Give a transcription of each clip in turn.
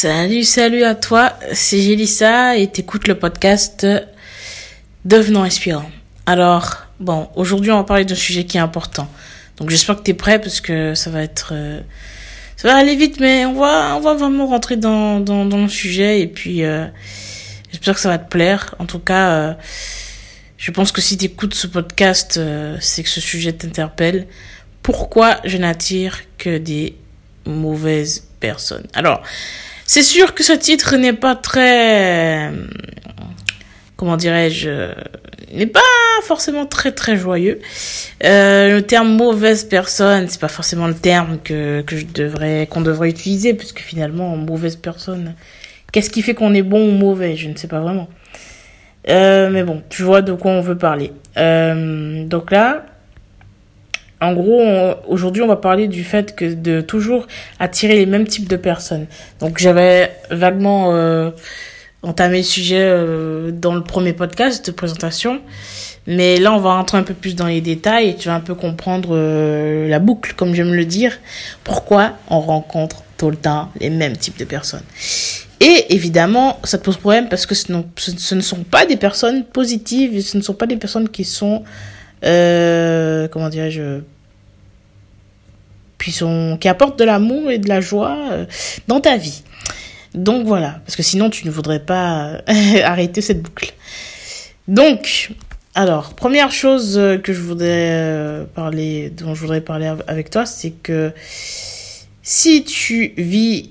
Salut, salut à toi, c'est Gélissa et t'écoutes le podcast Devenons inspirant. Alors, bon, aujourd'hui on va parler d'un sujet qui est important. Donc j'espère que t'es prêt parce que ça va être... euh, ça va aller vite mais on va, on va vraiment rentrer dans, dans, dans le sujet et puis euh, j'espère que ça va te plaire. En tout cas, euh, je pense que si t'écoutes ce podcast, c'est que ce sujet t'interpelle. Pourquoi je n'attire que des mauvaises personnes? Alors, c'est sûr que ce titre n'est pas très, comment dirais-je, n'est pas forcément très très joyeux. Euh, le terme mauvaise personne, c'est pas forcément le terme que que je devrais qu'on devrait utiliser puisque finalement mauvaise personne, qu'est-ce qui fait qu'on est bon ou mauvais? Je ne sais pas vraiment. Euh, mais bon, tu vois de quoi on veut parler. Euh, donc là, en gros, aujourd'hui, on va parler du fait que de toujours attirer les mêmes types de personnes. Donc, j'avais vaguement euh, entamé le sujet euh, dans le premier podcast de présentation, mais là, on va rentrer un peu plus dans les détails et tu vas un peu comprendre euh, la boucle, comme j'aime le dire. Pourquoi on rencontre tout le temps les mêmes types de personnes. Et évidemment, ça te pose problème parce que ce, ce- ce ne sont pas des personnes positives, ce ne sont pas des personnes qui sont euh, comment dirais-je, qui apportent de l'amour et de la joie euh, dans ta vie. Donc voilà, parce que sinon tu ne voudrais pas euh, arrêter cette boucle. Donc, alors, première chose que je voudrais parler, dont je voudrais parler av- avec toi, c'est que si tu vis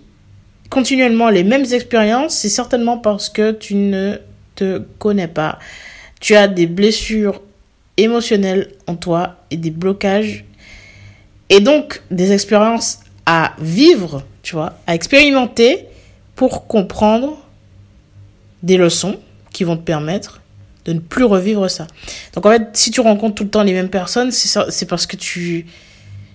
continuellement les mêmes expériences, c'est certainement parce que tu ne te connais pas. Tu as des blessures émotionnelles en toi et des blocages et donc des expériences à vivre, tu vois, à expérimenter pour comprendre des leçons qui vont te permettre de ne plus revivre ça. Donc en fait, si tu rencontres tout le temps les mêmes personnes, c'est parce que tu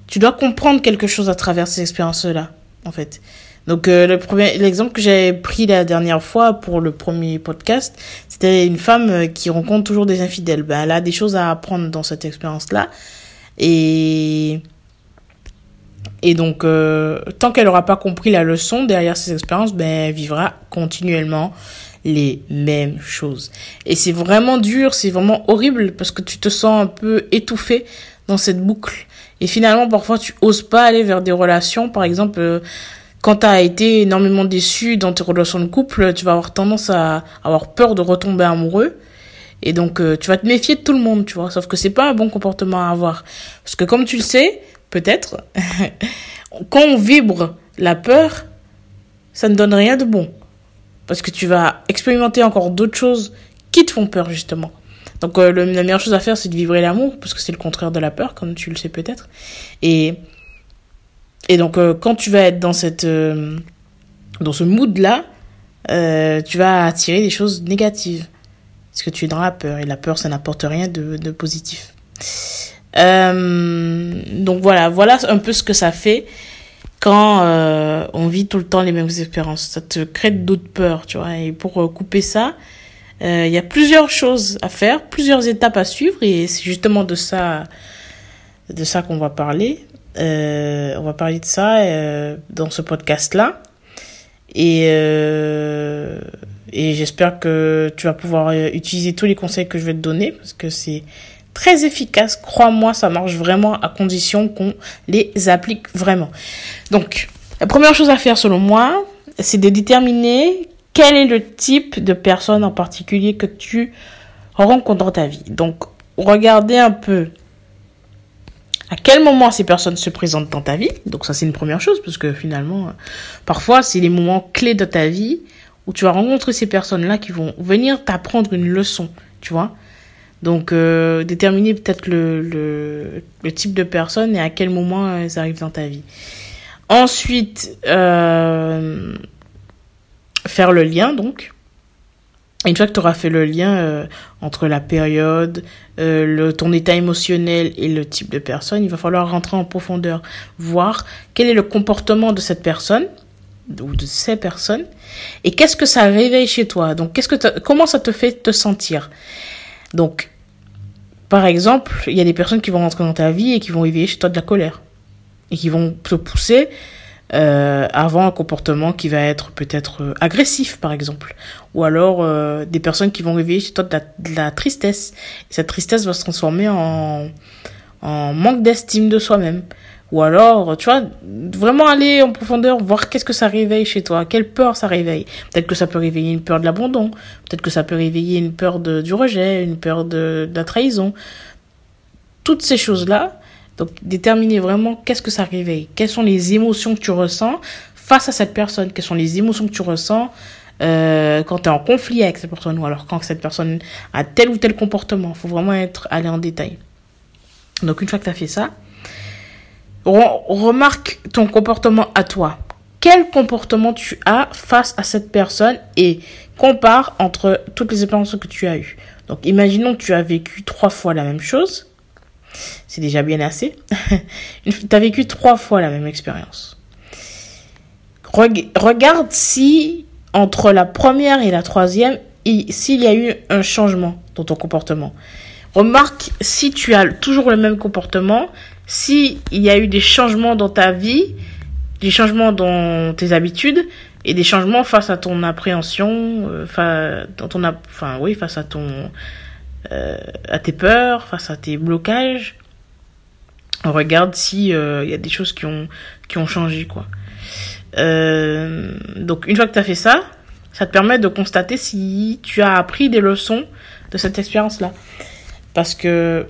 tu dois comprendre quelque chose à travers ces expériences-là, en fait. Donc euh, le premier l'exemple que j'avais pris la dernière fois pour le premier podcast, c'était une femme euh, qui rencontre toujours des infidèles. Ben, elle a des choses à apprendre dans cette expérience-là. Et et donc euh, tant qu'elle n'aura pas compris la leçon derrière ces expériences, ben elle vivra continuellement les mêmes choses. Et c'est vraiment dur, c'est vraiment horrible parce que tu te sens un peu étouffé dans cette boucle. Et finalement, parfois, tu oses pas aller vers des relations. Par exemple, quand tu as été énormément déçu dans tes relations de couple, tu vas avoir tendance à avoir peur de retomber amoureux. Et donc, euh, tu vas te méfier de tout le monde, tu vois. Sauf que c'est pas un bon comportement à avoir. Parce que comme tu le sais, peut-être, quand on vibre la peur, ça ne donne rien de bon. Parce que tu vas expérimenter encore d'autres choses qui te font peur, justement. Donc, euh, la meilleure chose à faire, c'est de vibrer l'amour, parce que c'est le contraire de la peur, comme tu le sais peut-être. Et, et donc, euh, quand tu vas être dans cette, euh, dans ce mood-là, euh, tu vas attirer des choses négatives. Parce que tu es dans la peur, et la peur, ça n'apporte rien de, de positif. Donc voilà, voilà un peu ce que ça fait quand on vit tout le temps les mêmes expériences. Ça te crée d'autres peurs, tu vois. Et pour couper ça, il y a plusieurs choses à faire, plusieurs étapes à suivre, et c'est justement de ça, de ça qu'on va parler. Euh, on va parler de ça euh, dans ce podcast-là. Et, euh, et j'espère que tu vas pouvoir utiliser tous les conseils que je vais te donner, parce que c'est très efficace. Crois-moi, ça marche vraiment à condition qu'on les applique vraiment. Donc, la première chose à faire selon moi, c'est de déterminer quel est le type de personne en particulier que tu rencontres dans ta vie. Donc, regardez un peu à quel moment ces personnes se présentent dans ta vie? Donc, ça, c'est une première chose, parce que finalement, euh, parfois, c'est les moments clés de ta vie où tu vas rencontrer ces personnes-là qui vont venir t'apprendre une leçon, tu vois? Donc, euh, déterminer peut-être le, type de personne et à quel moment elles arrivent dans ta vie. Ensuite, euh, faire le lien, donc. Une fois que tu auras fait le lien euh, entre la période, euh, le, ton état émotionnel et le type de personne, il va falloir rentrer en profondeur, voir quel est le comportement de cette personne ou de ces personnes et qu'est-ce que ça réveille chez toi. Donc, qu'est-ce que comment ça te fait te sentir. Donc, par exemple, il y a des personnes qui vont rentrer dans ta vie et qui vont éveiller chez toi de la colère et qui vont te pousser euh, avant un comportement qui va être peut-être euh, agressif, par exemple. Ou alors euh, des personnes qui vont réveiller chez toi de la, tristesse. Et cette tristesse va se transformer en, en manque d'estime de soi-même. Ou alors, tu vois, vraiment aller en profondeur, voir qu'est-ce que ça réveille chez toi, quelle peur ça réveille. Peut-être que ça peut réveiller une peur de l'abandon, peut-être que ça peut réveiller une peur de, du rejet, une peur de, de la trahison. Toutes ces choses-là, donc, déterminer vraiment qu'est-ce que ça réveille, quelles sont les émotions que tu ressens face à cette personne, quelles sont les émotions que tu ressens euh, quand tu es en conflit avec cette personne ou alors quand cette personne a tel ou tel comportement? Il faut vraiment être allé en détail. Donc, une fois que tu as fait ça, remarque ton comportement à toi. Quel comportement tu as face à cette personne et compare entre toutes les expériences que tu as eues. Donc, imaginons que tu as vécu trois fois la même chose c'est déjà bien assez. tu as vécu trois fois la même expérience. Regarde si entre la première et la troisième, s'il y a eu un changement dans ton comportement. Remarque si tu as toujours le même comportement, s'il y a eu des changements dans ta vie, des changements dans tes habitudes et des changements face à ton appréhension, euh, ton, enfin oui, face à ton euh, à tes peurs, face à tes blocages. On regarde si il euh, y a des choses qui ont qui ont changé quoi. Euh, donc une fois que tu as fait ça, ça te permet de constater si tu as appris des leçons de cette expérience-là. Parce que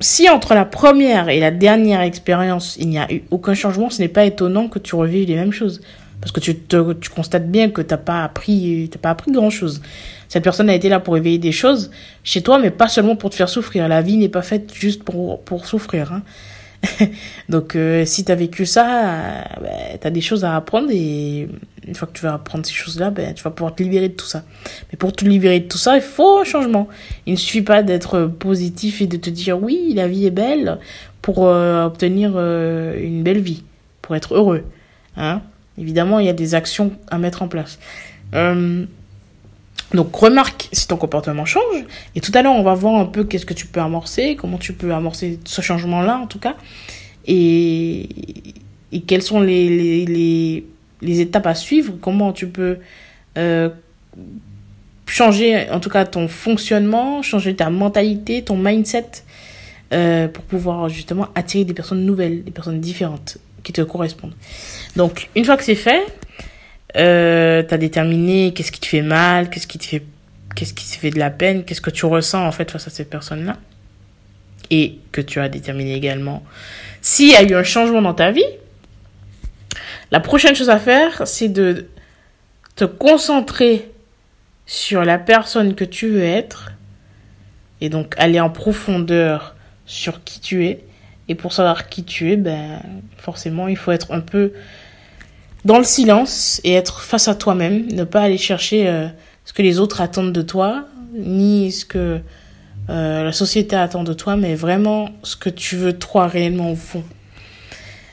si entre la première et la dernière expérience, il n'y a eu aucun changement, ce n'est pas étonnant que tu revives les mêmes choses. Parce que tu, te, tu constates bien que t'as pas appris, t'as pas appris grand chose. Cette personne a été là pour éveiller des choses chez toi, mais pas seulement pour te faire souffrir. La vie n'est pas faite juste pour, pour souffrir. Hein. Donc, euh, si tu as vécu ça, euh, ben, tu as des choses à apprendre et une fois que tu vas apprendre ces choses-là, ben, tu vas pouvoir te libérer de tout ça. Mais pour te libérer de tout ça, il faut un changement. Il ne suffit pas d'être positif et de te dire oui, la vie est belle pour euh, obtenir euh, une belle vie, pour être heureux. Hein Évidemment, il y a des actions à mettre en place. Donc remarque si ton comportement change. Et tout à l'heure, on va voir un peu qu'est-ce que tu peux amorcer, comment tu peux amorcer ce changement-là en tout cas. Et, et quelles sont les, les, les, les, étapes à suivre, comment tu peux euh, changer en tout cas ton fonctionnement, changer ta mentalité, ton mindset, euh, pour pouvoir justement attirer des personnes nouvelles, des personnes différentes qui te correspondent. Donc, une fois que c'est fait, euh, tu as déterminé qu'est-ce qui te fait mal, qu'est-ce qui te fait, qu'est-ce qui te fait de la peine, qu'est-ce que tu ressens en fait face à ces personnes-là. Et que tu as déterminé également s'il y a eu un changement dans ta vie. La prochaine chose à faire, c'est de te concentrer sur la personne que tu veux être et donc aller en profondeur sur qui tu es et pour savoir qui tu es, ben, forcément, il faut être un peu dans le silence et être face à toi-même. Ne pas aller chercher euh, ce que les autres attendent de toi, ni ce que euh, la société attend de toi, mais vraiment ce que tu veux toi réellement au fond.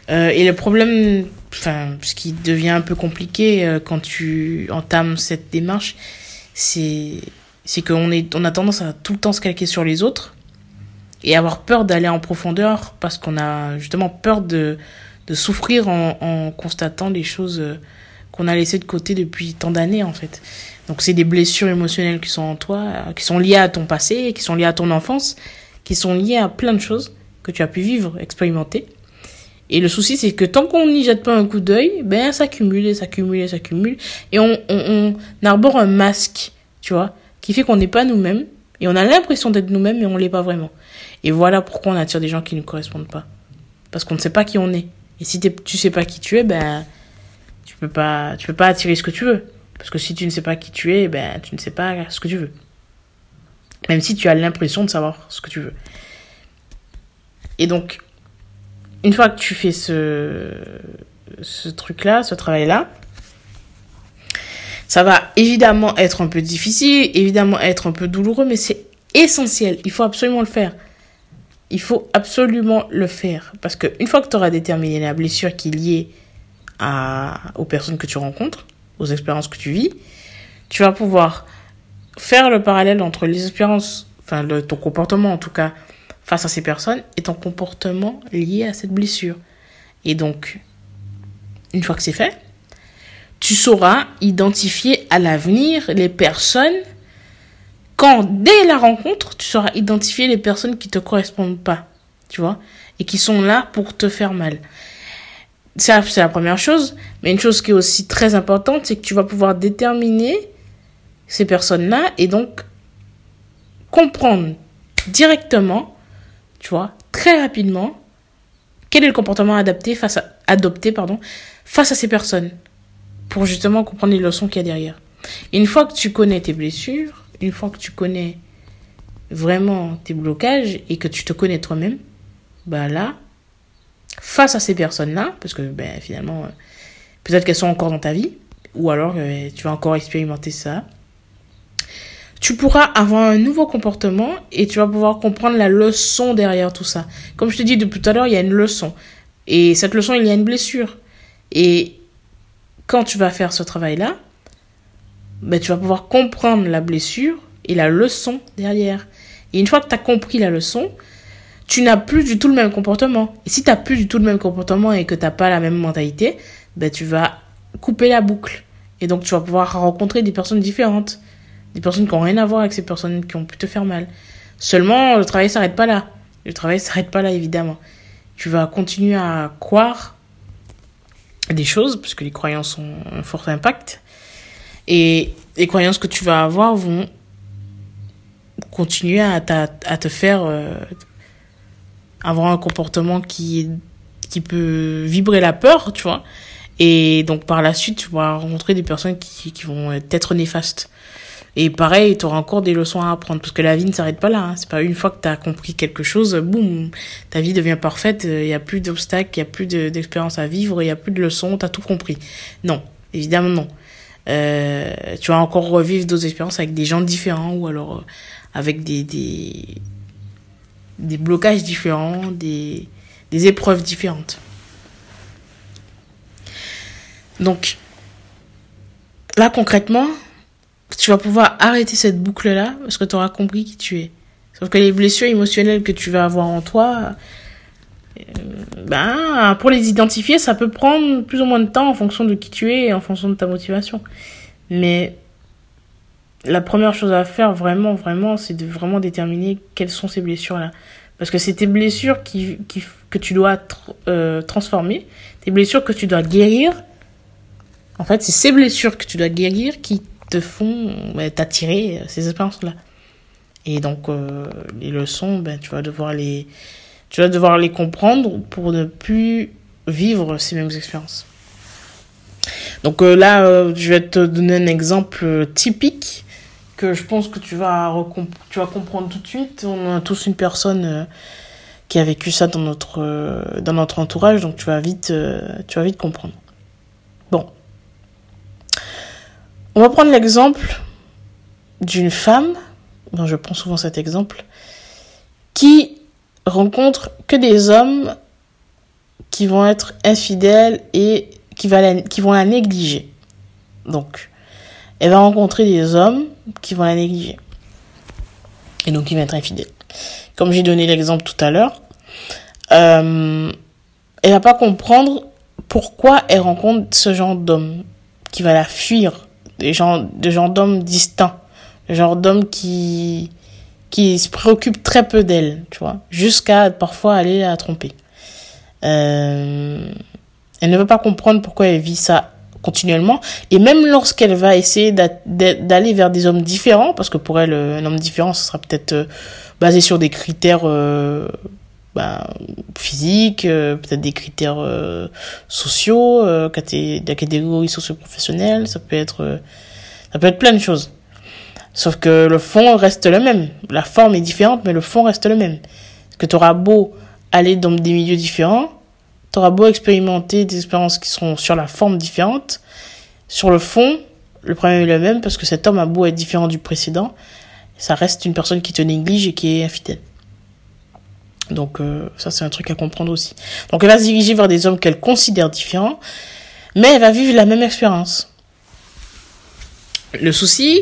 Euh, et le problème, enfin, ce qui devient un peu compliqué quand tu entames cette démarche, c'est c'est qu'on est on a tendance à tout le temps se calquer sur les autres et avoir peur d'aller en profondeur parce qu'on a justement peur de, de souffrir en, en constatant les choses euh, qu'on a laissées de côté depuis tant d'années en fait. Donc c'est des blessures émotionnelles qui sont en toi, euh, qui sont liées à ton passé, qui sont liées à ton enfance, qui sont liées à plein de choses que tu as pu vivre, expérimenter. Et le souci, c'est que tant qu'on n'y jette pas un coup d'œil, ben, ça s'accumule et s'accumule et s'accumule. Et on, on, on arbore un masque, tu vois, qui fait qu'on n'est pas nous-mêmes. Et on a l'impression d'être nous-mêmes, mais on l'est pas vraiment. Et voilà pourquoi on attire des gens qui ne correspondent pas. Parce qu'on ne sait pas qui on est. Et si tu sais pas qui tu es, ben, tu peux pas, tu peux pas attirer ce que tu veux. Parce que si tu ne sais pas qui tu es, ben, tu ne sais pas ce que tu veux. Même si tu as l'impression de savoir ce que tu veux. Et donc, une fois que tu fais ce, ce truc-là, ce travail-là, ça va évidemment être un peu difficile, évidemment être un peu douloureux, mais c'est essentiel. Il faut absolument le faire. Il faut absolument le faire. Parce qu'une fois que tu auras déterminé la blessure qui est liée à, aux personnes que tu rencontres, aux expériences que tu vis, tu vas pouvoir faire le parallèle entre les expériences, enfin ton comportement en tout cas, face à ces personnes et ton comportement lié à cette blessure. Et donc, une fois que c'est fait, tu sauras identifier à l'avenir les personnes quand dès la rencontre, tu sauras identifier les personnes qui te correspondent pas, tu vois, et qui sont là pour te faire mal. Ça, c'est la première chose. Mais une chose qui est aussi très importante, c'est que tu vas pouvoir déterminer ces personnes-là et donc comprendre directement, tu vois, très rapidement, quel est le comportement adapté face à, adopté pardon, face à ces personnes pour justement comprendre les leçons qu'il y a derrière. une fois que tu connais tes blessures, une fois que tu connais vraiment tes blocages et que tu te connais toi-même, bah là, face à ces personnes-là, parce que ben, finalement, euh, peut-être qu'elles sont encore dans ta vie, ou alors euh, tu vas encore expérimenter ça, tu pourras avoir un nouveau comportement et tu vas pouvoir comprendre la leçon derrière tout ça. Comme je te dis depuis tout à l'heure, il y a une leçon. Et cette leçon, il y a une blessure. Et quand tu vas faire ce travail-là, tu vas pouvoir comprendre la blessure et la leçon derrière. Et une fois que tu as compris la leçon, tu n'as plus du tout le même comportement. Et si tu n'as plus du tout le même comportement et que tu n'as pas la même mentalité, ben, tu vas couper la boucle. Et donc, tu vas pouvoir rencontrer des personnes différentes. Des personnes qui n'ont rien à voir avec ces personnes qui ont pu te faire mal. Seulement, le travail s'arrête pas là. Le travail s'arrête pas là, évidemment. Tu vas continuer à croire des choses, parce que les croyances ont un fort impact. Et les croyances que tu vas avoir vont continuer à, te faire euh, avoir un comportement qui, qui peut vibrer la peur, tu vois. Et donc par la suite, tu vas rencontrer des personnes qui, qui vont être néfastes. Et pareil, tu auras encore des leçons à apprendre parce que la vie ne s'arrête pas là. Hein. C'est pas une fois que tu as compris quelque chose, boum, ta vie devient parfaite, il n'y a plus d'obstacles, il n'y a plus d'expériences à vivre, il n'y a plus de leçons, tu as tout compris. Non, évidemment non. Euh, tu vas encore revivre d'autres expériences avec des gens différents ou alors euh, avec des, des, des blocages différents, des, des épreuves différentes. Donc, là concrètement, tu vas pouvoir arrêter cette boucle-là parce que tu auras compris qui tu es. Sauf que les blessures émotionnelles que tu vas avoir en toi, ben, pour les identifier, ça peut prendre plus ou moins de temps en fonction de qui tu es et en fonction de ta motivation. Mais la première chose à faire vraiment, vraiment, c'est de vraiment déterminer quelles sont ces blessures-là. Parce que c'est tes blessures qui, que tu dois euh, transformer, tes blessures que tu dois guérir. En fait, c'est ces blessures que tu dois guérir qui te font bah, t'attirer euh, ces expériences-là. Et donc, euh, les leçons, ben, tu vas devoir les, tu vas devoir les comprendre pour ne plus vivre ces mêmes expériences. Donc là, je vais te donner un exemple typique que je pense que tu vas, comprendre tout de suite. On a tous une personne euh, qui a vécu ça dans notre, euh, entourage, donc tu vas vite, euh, tu vas vite comprendre. Bon. On va prendre l'exemple d'une femme, dont je prends souvent cet exemple, qui rencontre que des hommes qui vont être infidèles et qui, va qui vont la négliger. Donc, elle va rencontrer des hommes qui vont la négliger. Et donc, ils vont être infidèles. Comme j'ai donné l'exemple tout à l'heure, euh, elle va pas comprendre pourquoi elle rencontre ce genre d'homme qui va la fuir, des gens, des gens d'hommes distants, le genre d'hommes qui, qui se préoccupent très peu d'elle, tu vois, jusqu'à parfois aller la tromper. Euh, elle ne veut pas comprendre pourquoi elle vit ça continuellement. Et même lorsqu'elle va essayer d'aller vers des hommes différents, parce que pour elle, euh, un homme différent, ce sera peut-être euh, basé sur des critères euh, bah, physiques, peut-être des critères sociaux, des catégories socio-professionnelles, ça peut ça peut être plein de choses. Sauf que le fond reste le même. La forme est différente, mais le fond reste le même. Parce que tu auras beau aller dans des milieux différents, tu auras beau expérimenter des expériences qui seront sur la forme différente, sur le fond, le problème est le même parce que cet homme a beau être différent du précédent, ça reste une personne qui te néglige et qui est infidèle. Donc euh, ça c'est un truc à comprendre aussi. Donc elle va se diriger vers des hommes qu'elle considère différents, mais elle va vivre la même expérience. Le souci,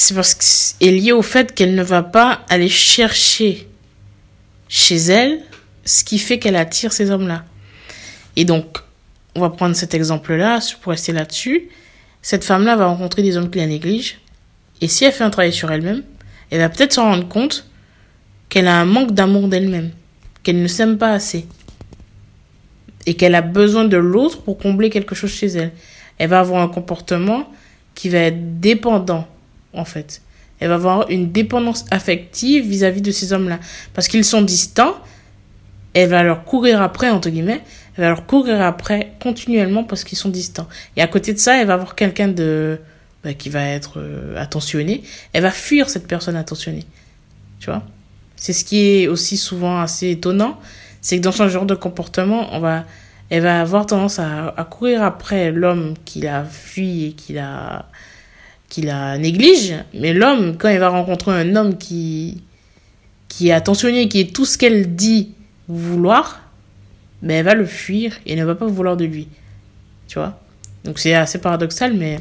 c'est parce que est lié au fait qu'elle ne va pas aller chercher chez elle ce qui fait qu'elle attire ces hommes-là. Et donc, on va prendre cet exemple-là, pour rester là-dessus. Cette femme-là va rencontrer des hommes qui la négligent. Et si elle fait un travail sur elle-même, elle va peut-être s'en rendre compte qu'elle a un manque d'amour d'elle-même, qu'elle ne s'aime pas assez. Et qu'elle a besoin de l'autre pour combler quelque chose chez elle. Elle va avoir un comportement qui va être dépendant, en fait. Elle va avoir une dépendance affective vis-à-vis de ces hommes-là. Parce qu'ils sont distants, elle va leur courir après, entre guillemets, elle va leur courir après continuellement parce qu'ils sont distants. Et à côté de ça, elle va avoir quelqu'un de bah, qui va être euh, attentionné. Elle va fuir cette personne attentionnée. Tu vois? C'est ce qui est aussi souvent assez étonnant, c'est que dans ce genre de comportement, on va, elle va avoir tendance à, courir après l'homme qui la fuit et qui la, qui la néglige. Mais l'homme, quand il va rencontrer un homme qui, qui est attentionné, qui est tout ce qu'elle dit vouloir, mais elle va le fuir et ne va pas vouloir de lui. Tu vois? Donc c'est assez paradoxal, mais,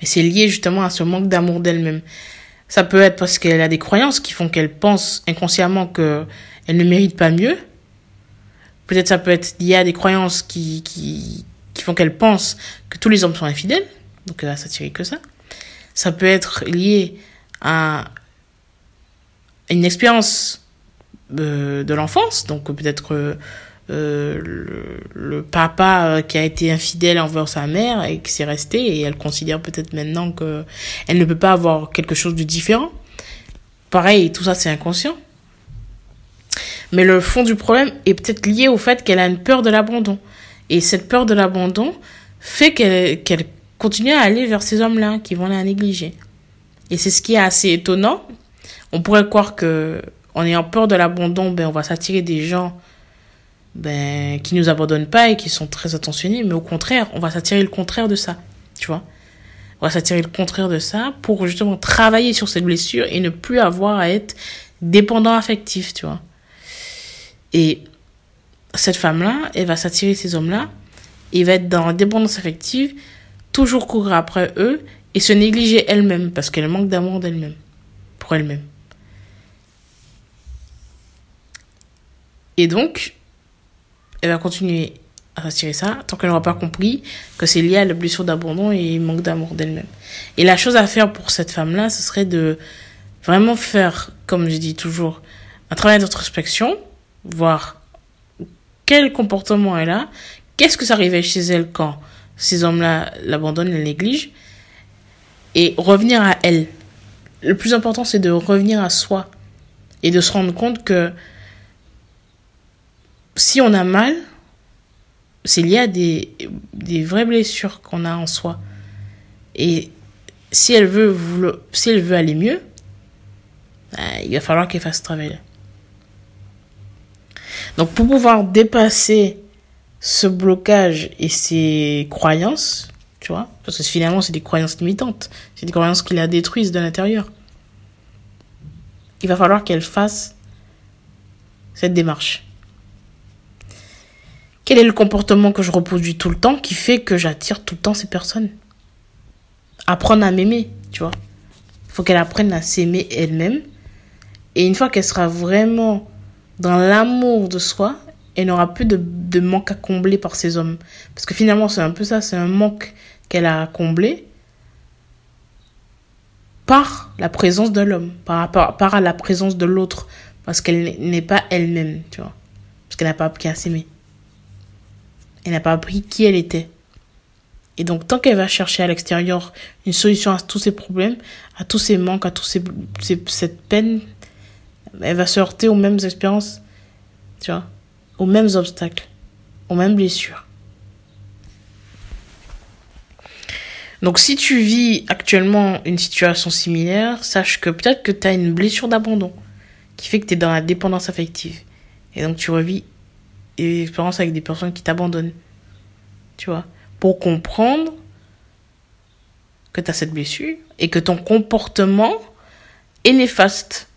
mais c'est lié justement à ce manque d'amour d'elle-même. Ça peut être parce qu'elle a des croyances qui font qu'elle pense inconsciemment qu'elle ne mérite pas mieux. Peut-être ça peut être lié à des croyances qui, qui, qui font qu'elle pense que tous les hommes sont infidèles. Donc va s'attirer que ça. Ça peut être lié à une expérience euh, de l'enfance, donc peut-être euh, le, le, papa euh, qui a été infidèle envers sa mère et qui s'est resté et elle considère peut-être maintenant que elle ne peut pas avoir quelque chose de différent. Pareil, tout ça c'est inconscient. Mais le fond du problème est peut-être lié au fait qu'elle a une peur de l'abandon. Et cette peur de l'abandon fait qu'elle qu'elle continue à aller vers ces hommes-là qui vont la négliger. Et c'est ce qui est assez étonnant. On pourrait croire que en ayant peur de l'abandon, ben, on va s'attirer des gens ben, qui nous abandonnent pas et qui sont très attentionnés, mais au contraire, on va s'attirer le contraire de ça, tu vois. On va s'attirer le contraire de ça pour justement travailler sur cette blessure et ne plus avoir à être dépendant affectif, tu vois. Et cette femme-là, elle va s'attirer ces hommes-là et va être dans la dépendance affective, toujours courir après eux et se négliger elle-même parce qu'elle manque d'amour d'elle-même, pour elle-même. Et donc, elle va continuer à s'attirer ça tant qu'elle n'aura pas compris que c'est lié à la blessure d'abandon et manque d'amour d'elle-même. Et la chose à faire pour cette femme-là, ce serait de vraiment faire, comme je dis toujours, un travail d'introspection, voir quel comportement elle a, qu'est-ce que ça arrivait chez elle quand ces hommes-là l'abandonnent, la négligent, et revenir à elle. Le plus important, c'est de revenir à soi et de se rendre compte que si on a mal, c'est lié à des, des vraies blessures qu'on a en soi. Et si elle veut, si elle veut aller mieux, bah, il va falloir qu'elle fasse ce travail. Donc pour pouvoir dépasser ce blocage et ces croyances, tu vois, parce que finalement c'est des croyances limitantes, c'est des croyances qui la détruisent de l'intérieur, il va falloir qu'elle fasse cette démarche. Quel est le comportement que je reproduis tout le temps qui fait que j'attire tout le temps ces personnes? Apprendre à m'aimer, tu vois. Il faut qu'elle apprenne à s'aimer elle-même. Et une fois qu'elle sera vraiment dans l'amour de soi, elle n'aura plus de, de, manque à combler par ces hommes. Parce que finalement, c'est un peu ça, c'est un manque qu'elle a à combler par la présence de l'homme, par, par, la présence de l'autre, parce qu'elle n'est pas elle-même, tu vois. Parce qu'elle n'a pas appris à s'aimer. Elle n'a pas appris qui elle était. Et donc, tant qu'elle va chercher à l'extérieur une solution à tous ses problèmes, à tous ses manques, à tous ces, cette peine, elle va se heurter aux mêmes expériences, tu vois, aux mêmes obstacles, aux mêmes blessures. Donc, si tu vis actuellement une situation similaire, sache que peut-être que tu as une blessure d'abandon qui fait que tu es dans la dépendance affective. Et donc, tu revis et expériences avec des personnes qui t'abandonnent. Tu vois? Pour comprendre que tu as cette blessure et que ton comportement est néfaste.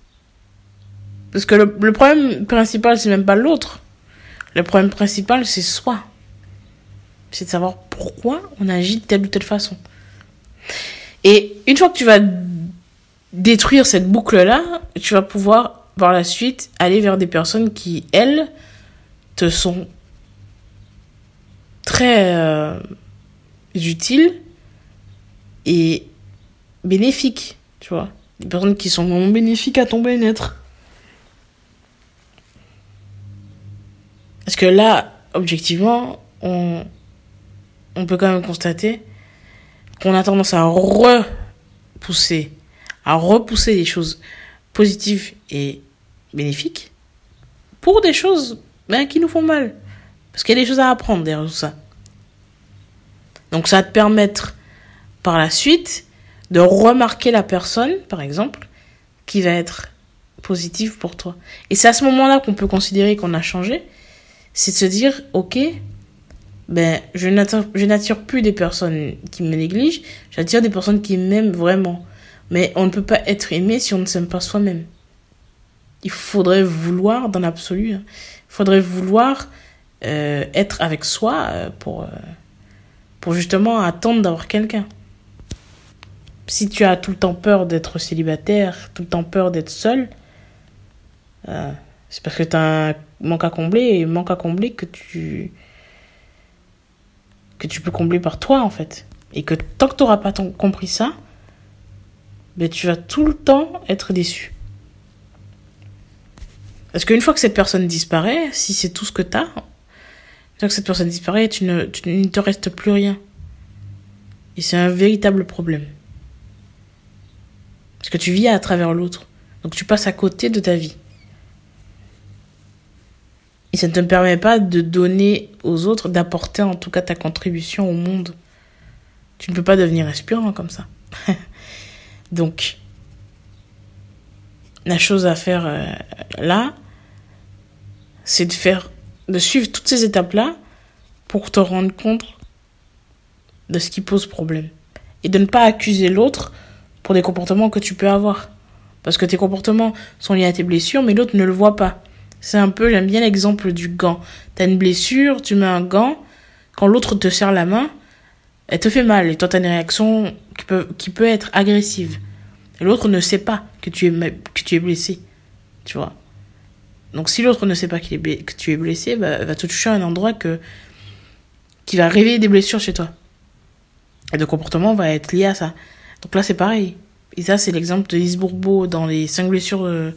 Parce que le, le problème principal, c'est même pas l'autre. Le problème principal, c'est soi. C'est de savoir pourquoi on agit de telle ou telle façon. Et une fois que tu vas détruire cette boucle-là, tu vas pouvoir, par la suite, aller vers des personnes qui, elles, te sont très euh, utiles et bénéfiques, tu vois. Des personnes qui sont bénéfiques à ton bien-être. Parce que là, objectivement, on, peut quand même constater qu'on a tendance à repousser, à repousser les choses positives et bénéfiques pour des choses ben, qui nous font mal. Parce qu'il y a des choses à apprendre derrière tout ça. Donc ça va te permettre par la suite de remarquer la personne, par exemple, qui va être positive pour toi. Et c'est à ce moment-là qu'on peut considérer qu'on a changé. C'est de se dire, ok, ben, je n'attire plus des personnes qui me négligent, j'attire des personnes qui m'aiment vraiment. Mais on ne peut pas être aimé si on ne s'aime pas soi-même. Il faudrait vouloir, dans l'absolu, hein, il faudrait vouloir euh, être avec soi euh, pour, euh, pour justement attendre d'avoir quelqu'un. Si tu as tout le temps peur d'être célibataire, tout le temps peur d'être seul, c'est parce que tu un manque à combler et manque à combler que tu que tu peux combler par toi en fait. Et que tant que tu n'auras pas compris ça, ben, tu vas tout le temps être déçu. Parce qu'une fois que cette personne disparaît, si c'est tout ce que tu as, une fois que cette personne disparaît, tu ne, tu, te reste plus rien. Et c'est un véritable problème. Parce que tu vis à travers l'autre. Donc tu passes à côté de ta vie. Ça ne te permet pas de donner aux autres, d'apporter en tout cas ta contribution au monde. Tu ne peux pas devenir inspirant comme ça. Donc, la chose à faire euh, là, c'est de faire, de suivre toutes ces étapes-là pour te rendre compte de ce qui pose problème. Et de ne pas accuser l'autre pour des comportements que tu peux avoir. Parce que tes comportements sont liés à tes blessures, mais l'autre ne le voit pas. C'est un peu, j'aime bien l'exemple du gant. T'as une blessure, tu mets un gant, quand l'autre te serre la main, elle te fait mal et toi t'as une réaction qui peut, qui peut être agressive. L'autre ne sait pas que tu es, que tu es blessé. Tu vois. Donc si l'autre ne sait pas qu'il est que tu es blessé, bah, va te toucher à un endroit que, qui va réveiller des blessures chez toi. Et le comportement va être lié à ça. Donc là c'est pareil. Et ça c'est l'exemple de Lise Bourbeau dans les cinq blessures euh,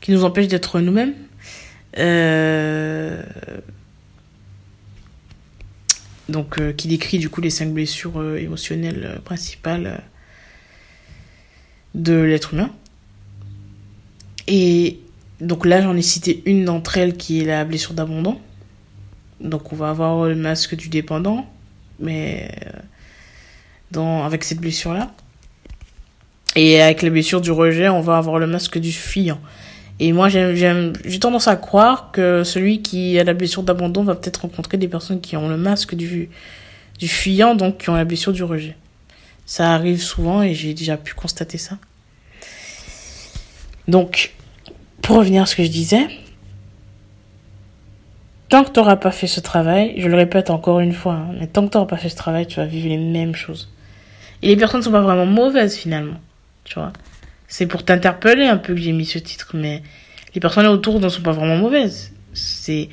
qui nous empêchent d'être nous-mêmes. Euh, donc, euh, qui décrit du coup les cinq blessures euh, émotionnelles principales de l'être humain. Et donc là, j'en ai cité une d'entre elles qui est la blessure d'abandon. Donc on va avoir le masque du dépendant, mais dans, avec cette blessure-là. Et avec la blessure du rejet, on va avoir le masque du fuyant. Et moi, j'ai tendance à croire que celui qui a la blessure d'abandon va peut-être rencontrer des personnes qui ont le masque du, du fuyant, donc qui ont la blessure du rejet. Ça arrive souvent et j'ai déjà pu constater ça. Donc, pour revenir à ce que je disais, tant que tu n'auras pas fait ce travail, je le répète encore une fois, hein, mais tant que tu n'auras pas fait ce travail, tu vas vivre les mêmes choses. Et les personnes ne sont pas vraiment mauvaises finalement, tu vois. C'est pour t'interpeller un peu que j'ai mis ce titre, mais les personnes autour ne sont pas vraiment mauvaises. C'est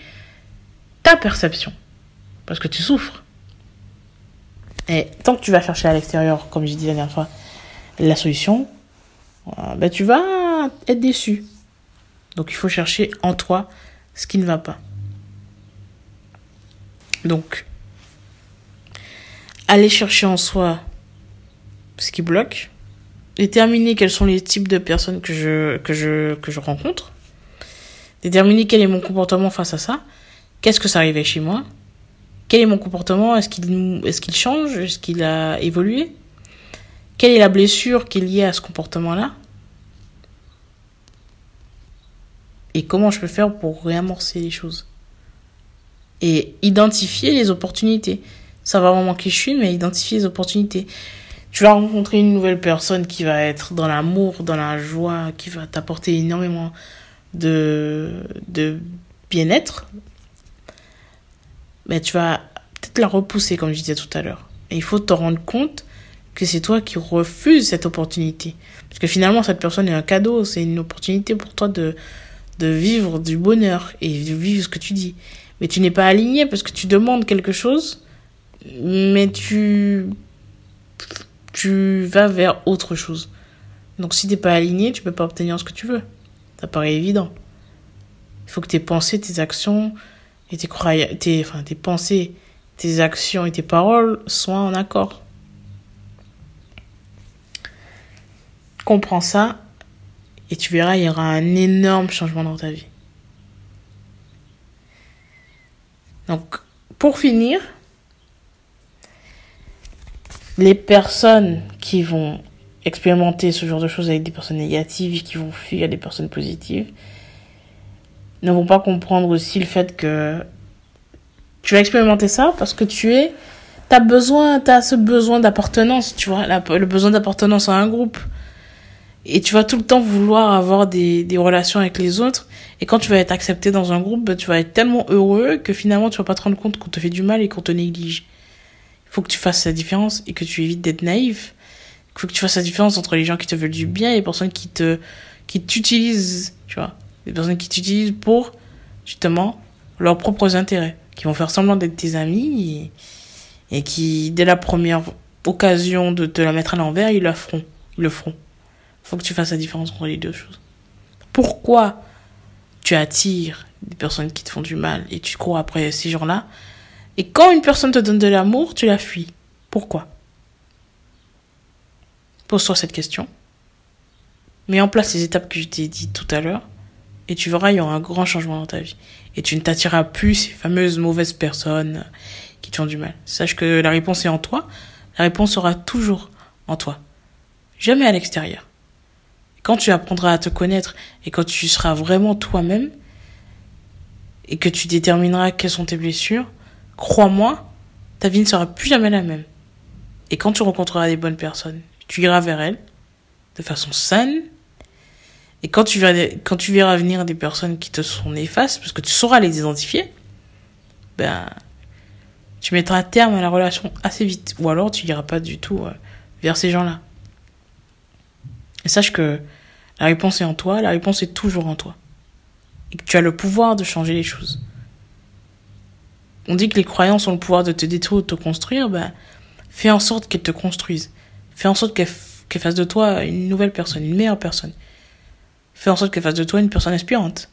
ta perception. Parce que tu souffres. Et tant que tu vas chercher à l'extérieur, comme j'ai dit la dernière fois, la solution, euh, ben tu vas être déçu. Donc il faut chercher en toi ce qui ne va pas. Donc, aller chercher en soi ce qui bloque, déterminer quels sont les types de personnes que je, rencontre, déterminer quel est mon comportement face à ça, qu'est-ce que ça arrivait chez moi, quel est mon comportement, est-ce qu'il change, est-ce qu'il a évolué, quelle est la blessure qui est liée à ce comportement-là, et comment je peux faire pour réamorcer les choses. Et identifier les opportunités. Savoir vraiment qui je suis, mais identifier les opportunités tu vas rencontrer une nouvelle personne qui va être dans l'amour, dans la joie, qui va t'apporter énormément de, de bien-être. Mais tu vas peut-être la repousser, comme je disais tout à l'heure. Et il faut te rendre compte que c'est toi qui refuses cette opportunité. Parce que finalement, cette personne est un cadeau, c'est une opportunité pour toi de, de vivre du bonheur et de vivre ce que tu dis. Mais tu n'es pas aligné parce que tu demandes quelque chose mais tu tu vas vers autre chose. Donc si t'es pas aligné, tu peux pas obtenir ce que tu veux. Ça paraît évident. Il faut que tes pensées, tes actions et tes croyances, tes, enfin, tes pensées, tes actions et tes paroles soient en accord. Comprends ça et tu verras, il y aura un énorme changement dans ta vie. Donc, pour finir, les personnes qui vont expérimenter ce genre de choses avec des personnes négatives et qui vont fuir des personnes positives ne vont pas comprendre aussi le fait que tu vas expérimenter ça parce que tu es t'as besoin t'as ce besoin d'appartenance tu vois le besoin d'appartenance à un groupe. Et tu vas tout le temps vouloir avoir des, relations avec les autres. Et quand tu vas être accepté dans un groupe tu vas être tellement heureux que finalement tu vas pas te rendre compte qu'on te fait du mal et qu'on te néglige il faut que tu fasses la différence et que tu évites d'être naïf il faut que tu fasses la différence entre les gens qui te veulent du bien et les personnes qui te qui t'utilisent, tu vois. Les personnes qui t'utilisent pour justement leurs propres intérêts, qui vont faire semblant d'être tes amis et, qui dès la première occasion de te la mettre à l'envers, ils la feront, ils le feront. Faut que tu fasses la différence entre les deux choses. Pourquoi tu attires des personnes qui te font du mal et tu cours après ces gens-là et quand une personne te donne de l'amour, tu la fuis. Pourquoi? Pose-toi cette question. Mets en place les étapes que je t'ai dit tout à l'heure. Et tu verras, il y aura un grand changement dans ta vie. Et tu ne t'attireras plus ces fameuses mauvaises personnes qui te font du mal. Sache que la réponse est en toi. La réponse sera toujours en toi. Jamais à l'extérieur. Quand tu apprendras à te connaître et quand tu seras vraiment toi-même et que tu détermineras quelles sont tes blessures, crois-moi, ta vie ne sera plus jamais la même. Et quand tu rencontreras des bonnes personnes, tu iras vers elle de façon saine. Et quand tu, verras, venir des personnes qui te sont néfastes, parce que tu sauras les identifier, ben, tu mettras terme à la relation assez vite. Ou alors tu iras pas du tout euh, vers ces gens-là. Et sache que la réponse est en toi, la réponse est toujours en toi. Et que tu as le pouvoir de changer les choses. On dit que les croyances ont le pouvoir de te détruire ou de te construire, ben, fais en sorte qu'elles te construisent. Fais en sorte qu'elle fasse de toi une nouvelle personne, une meilleure personne. Fais en sorte qu'elle fasse de toi une personne inspirante.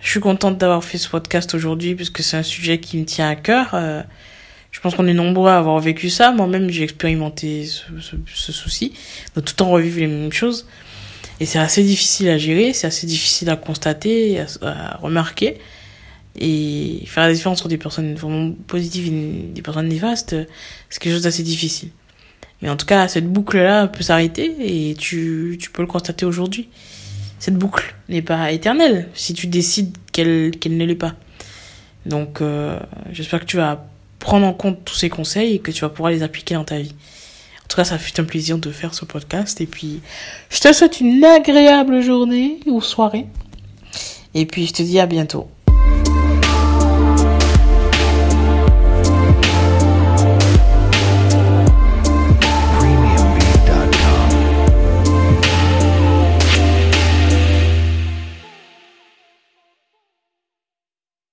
Je suis contente d'avoir fait ce podcast aujourd'hui puisque c'est un sujet qui me tient à cœur. Euh, je pense qu'on est nombreux à avoir vécu ça. Moi-même, j'ai expérimenté ce, souci, de tout temps revivre les mêmes choses. Et c'est assez difficile à gérer, c'est assez difficile à constater, à remarquer. Et faire la différence entre des personnes vraiment positives et des personnes néfastes, c'est quelque chose d'assez difficile. Mais en tout cas, cette boucle-là peut s'arrêter et tu, peux le constater aujourd'hui. Cette boucle n'est pas éternelle si tu décides qu'elle qu'elle ne l'est pas. Donc, euh, j'espère que tu vas prendre en compte tous ces conseils et que tu vas pouvoir les appliquer dans ta vie. Tout cas, ça fut un plaisir de faire ce podcast. Et puis, je te souhaite une agréable journée ou soirée. Et puis, je te dis à bientôt.